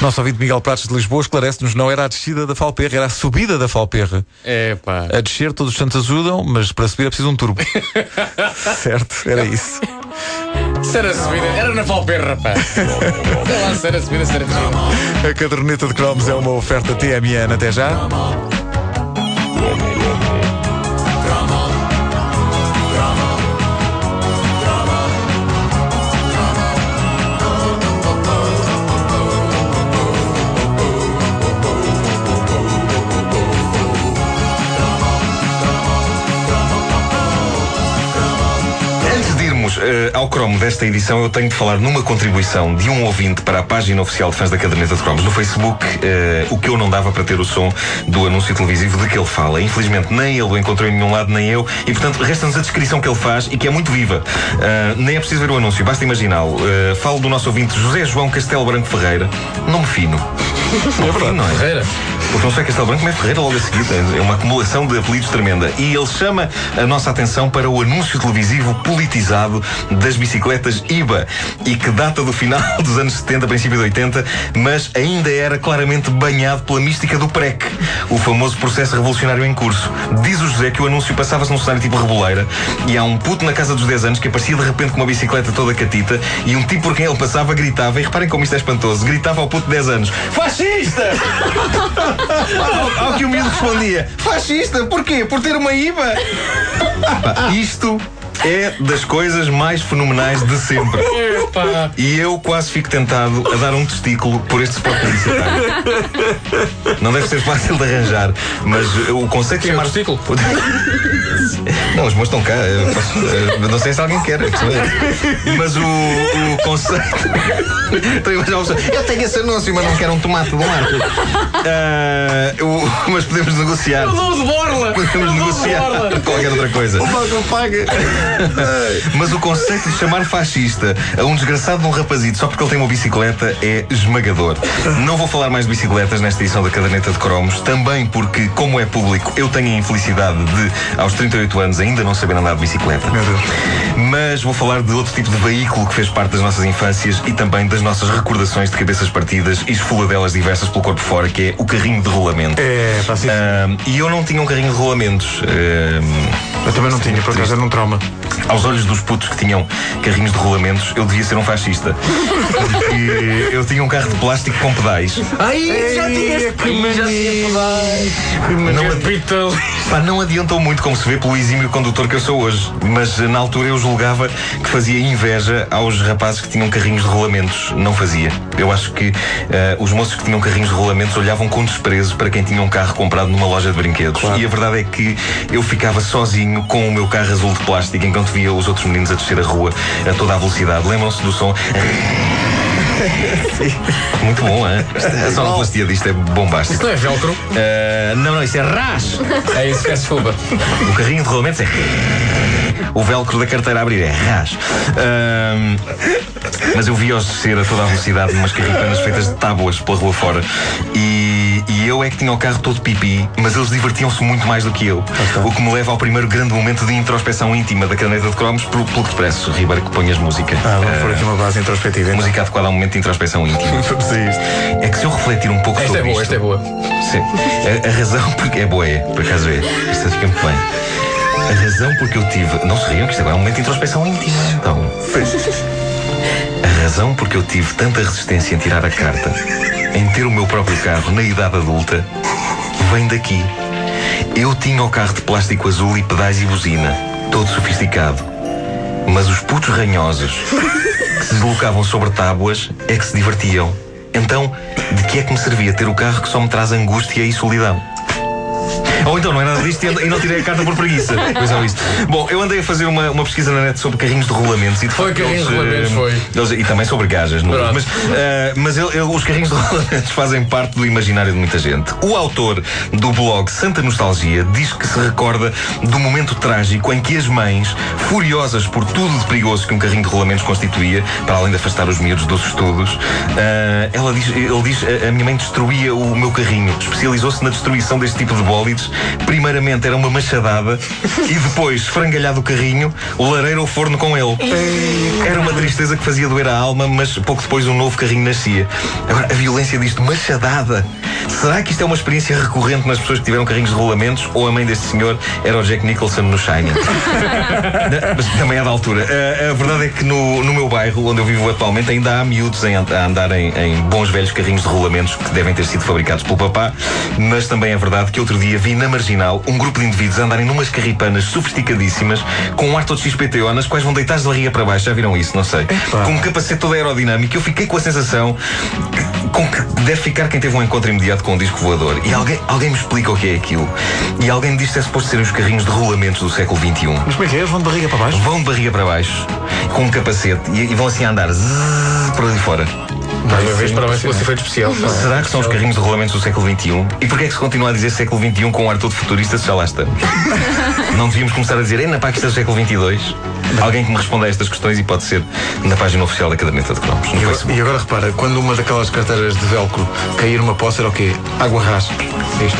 Nosso ouvinte Miguel Pratos de Lisboa esclarece-nos não era a descida da Falperra, era a subida da Falperra. É pá. A descer todos os santos ajudam, mas para subir é preciso um turbo. certo, era isso. Se era subida, era na Valperra, pá. Sei lá se era subida, se era descida. A caderneta de cromos é uma oferta TMN até já. Eh, ao cromo desta edição, eu tenho de falar numa contribuição de um ouvinte para a página oficial de fãs da caderneta de cromos no Facebook, eh, o que eu não dava para ter o som do anúncio televisivo de que ele fala. Infelizmente, nem ele o encontrou em nenhum lado, nem eu, e portanto, resta-nos a descrição que ele faz e que é muito viva. Eh, nem é preciso ver o anúncio, basta imaginá-lo. Falo do nosso ouvinte José João Castelo Branco Ferreira, nome fino. É verdade, não é? Ferreira. Porque não sei Castelo Branco, mas Ferreira logo a seguir. É uma acumulação de apelidos tremenda. E ele chama a nossa atenção para o anúncio televisivo politizado das bicicletas IBA e que data do final dos anos 70, princípio de 80, mas ainda era claramente banhado pela mística do PREC, o famoso processo revolucionário em curso. Diz o José que o anúncio passava-se num cenário tipo reboleira e há um puto na casa dos 10 anos que aparecia de repente com uma bicicleta toda catita e um tipo por quem ele passava gritava, e reparem como isto é espantoso, gritava ao puto de 10 anos: Fascista! Ao, ao que o miúdo respondia: Fascista, porquê? Por ter uma IVA? Isto é das coisas mais fenomenais de sempre. Epá. E eu quase fico tentado a dar um testículo por este spot publicitário. Não deve ser fácil de arranjar, mas o conceito de Tem um chamar. testículo? Não, os meus estão cá. eu posso- eu não sei se alguém quer. é- Mas o, o conceito. Eu tenho esse anúncio, mas não quero um tomate de um arco. Ah, o- mas podemos negociar. Eu dou de borla! Podemos negociar borla! qualquer outra coisa. Paga, paga. Mas o conceito de chamar fascista a um desgraçado de um rapazito só porque ele tem uma bicicleta é esmagador. Não vou falar mais de bicicletas nesta edição da caderneta de cromos, também porque, como é público, eu tenho a infelicidade de, aos 38 anos, ainda não saber andar de bicicleta. Meu Deus. Mas vou falar de outro tipo de veículo que fez parte das nossas infâncias e também das nossas recordações de cabeças partidas e esfoladelas diversas pelo corpo fora, que é o carrinho de rolamento. É. Ahm, e eu não tinha um carrinho de rolamentos. Eu também não tinha, por acaso era um trauma. aos olhos dos putos que tinham carrinhos de rolamentos, eu devia ser um fascista. Porque eu tinha um carro de plástico com pedais. Ai, já Ei, que mania. Não, ad- Capital. Pá, não adiantou muito, como se vê, pelo exímio condutor que eu sou hoje. Mas na altura eu julgava que fazia inveja aos rapazes que tinham carrinhos de rolamentos. Não fazia. Eu acho que eh, os moços que tinham carrinhos de rolamentos olhavam com desprezo para quem tinha um carro comprado numa loja de brinquedos. E a verdade é que eu ficava sozinho com o meu carro azul de plástico enquanto via os outros meninos a descer a rua a toda a velocidade. Lembram-se do som? Muito bom, hein? A sonoplastia disto é bombástica. Isto não é velcro? Eh, não, não, isso é ras! É isso, peço desculpa. O carrinho de rolamentos é. O velcro da carteira a abrir é ras. Ahm, mas eu vi-os descer a toda a velocidade numas carripanas feitas de tábuas pela rua fora. E, e eu é que tinha o carro todo pipi, mas eles divertiam-se muito mais do que eu. O que me leva ao primeiro grande momento de introspeção íntima da caneta de cromos, pelo, pelo que te parece, Ribeiro, que ponhas música. Ah, vamos Ah, pôr aqui uma base introspectiva. então. música adequada a um momento de introspeção íntima. É que se eu refletir um pouco Esta é sobre boa, isto, esta é boa. Sim. A, a razão porque. É boa, é, por acaso é. Isto fica muito bem. A razão porque eu tive. Não se riam, que isto agora é um momento de introspeção íntima. Então. A razão porque eu tive tanta resistência em tirar a carta, em ter o meu próprio carro na idade adulta, vem daqui. Eu tinha o carro de plástico azul e pedais e buzina, todo sofisticado. Mas os putos ranhosos que se deslocavam sobre tábuas é que se divertiam. Então, de que é que me servia ter o carro que só me traz angústia e solidão? Ou então não é nada disto e não tirei a carta por preguiça. Pois é, isso. Bom, eu andei a fazer uma, uma pesquisa na net sobre carrinhos de rolamentos e de Foi carrinhos de rolamentos, eh, foi. eles- e também sobre gajas, não é? Mas, eh, mas ele- ele- os carrinhos de rolamentos fazem parte do imaginário de muita gente. O autor do blog Santa Nostalgia diz que se recorda do momento trágico em que as mães, furiosas por tudo de perigoso que um carrinho de rolamentos constituía, para além de afastar os miúdos dos estudos, eh, ela diz, ele diz a, a minha mãe destruía o meu carrinho, especializou-se na destruição deste tipo de bólides. Primeiramente era uma machadada e depois, frangalhado o carrinho, o lareiro ao forno com ele. Era uma tristeza que fazia doer a alma, mas pouco depois um novo carrinho nascia. Agora, a violência disto, machadada. Será que isto é uma experiência recorrente nas pessoas que tiveram carrinhos de rolamentos ou a mãe deste senhor era o Jack Nicholson no Shining? Mas também é da altura. A, a verdade é que no, no meu bairro, onde eu vivo atualmente, ainda há miúdos em, a andar em, em bons velhos carrinhos de rolamentos que devem ter sido fabricados pelo papá, mas também é verdade que outro dia vi na marginal um grupo de indivíduos a andarem numas carripanas sofisticadíssimas com um ar todo XPTO, nas quais vão deitar de barriga para baixo. Já viram isso? Não sei. Com um capacete todo aerodinâmico. Eu fiquei com a sensação com que deve ficar quem teve um encontro imediato com um disco voador. E alguém, alguém me explica o que é aquilo. E alguém me diz que é suposto serem os carrinhos de rolamentos do século XXI. Mas como é que é? Vão de barriga para baixo? Vão de barriga para baixo, com um capacete, e, e vão assim a andar zzz, por ali fora. Mais uma vez, parabéns pelo efeito especial. Será que são os carrinhos de rolamentos do século XXI? E porquê é que se continua a dizer século XXI com um ar todo futurista se já lá estamos? Não devíamos começar a dizer, na pá, que isto é do século XXII? Alguém que me responda a estas questões e pode ser na página oficial da Caderneta de Cromos. E agora, e agora repara, quando uma daquelas carteiras de velcro cair numa poça era o quê? Água ras. É isto.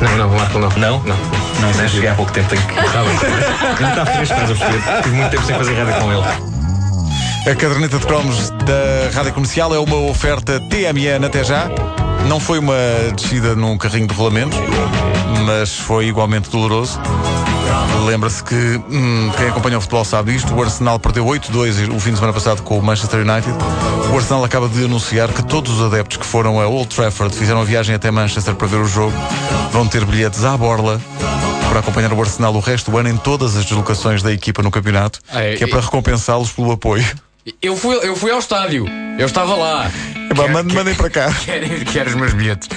Não, não, Marco, não. Não? Não. Não, cheguei há pouco tempo, tenho que. Ele está fresco, estás a perceber? Tive muito tempo sem fazer rádio com ele. A caderneta de cromos da Rádio Comercial é uma oferta TMN até já. Não foi uma descida num carrinho de rolamentos, mas foi igualmente doloroso. Lembra-se que hum, quem acompanha o futebol sabe isto. O Arsenal perdeu 8-2 o fim de semana passado com o Manchester United. O Arsenal acaba de anunciar que todos os adeptos que foram a Old Trafford, fizeram a viagem até Manchester para ver o jogo, vão ter bilhetes à borla para acompanhar o Arsenal o resto do ano em todas as deslocações da equipa no campeonato, é- que é para recompensá-los pelo apoio. Eu fui, eu fui ao estádio. Eu estava lá. Epá, mande- Mandem para cá. Quero, quero os meus bilhetes.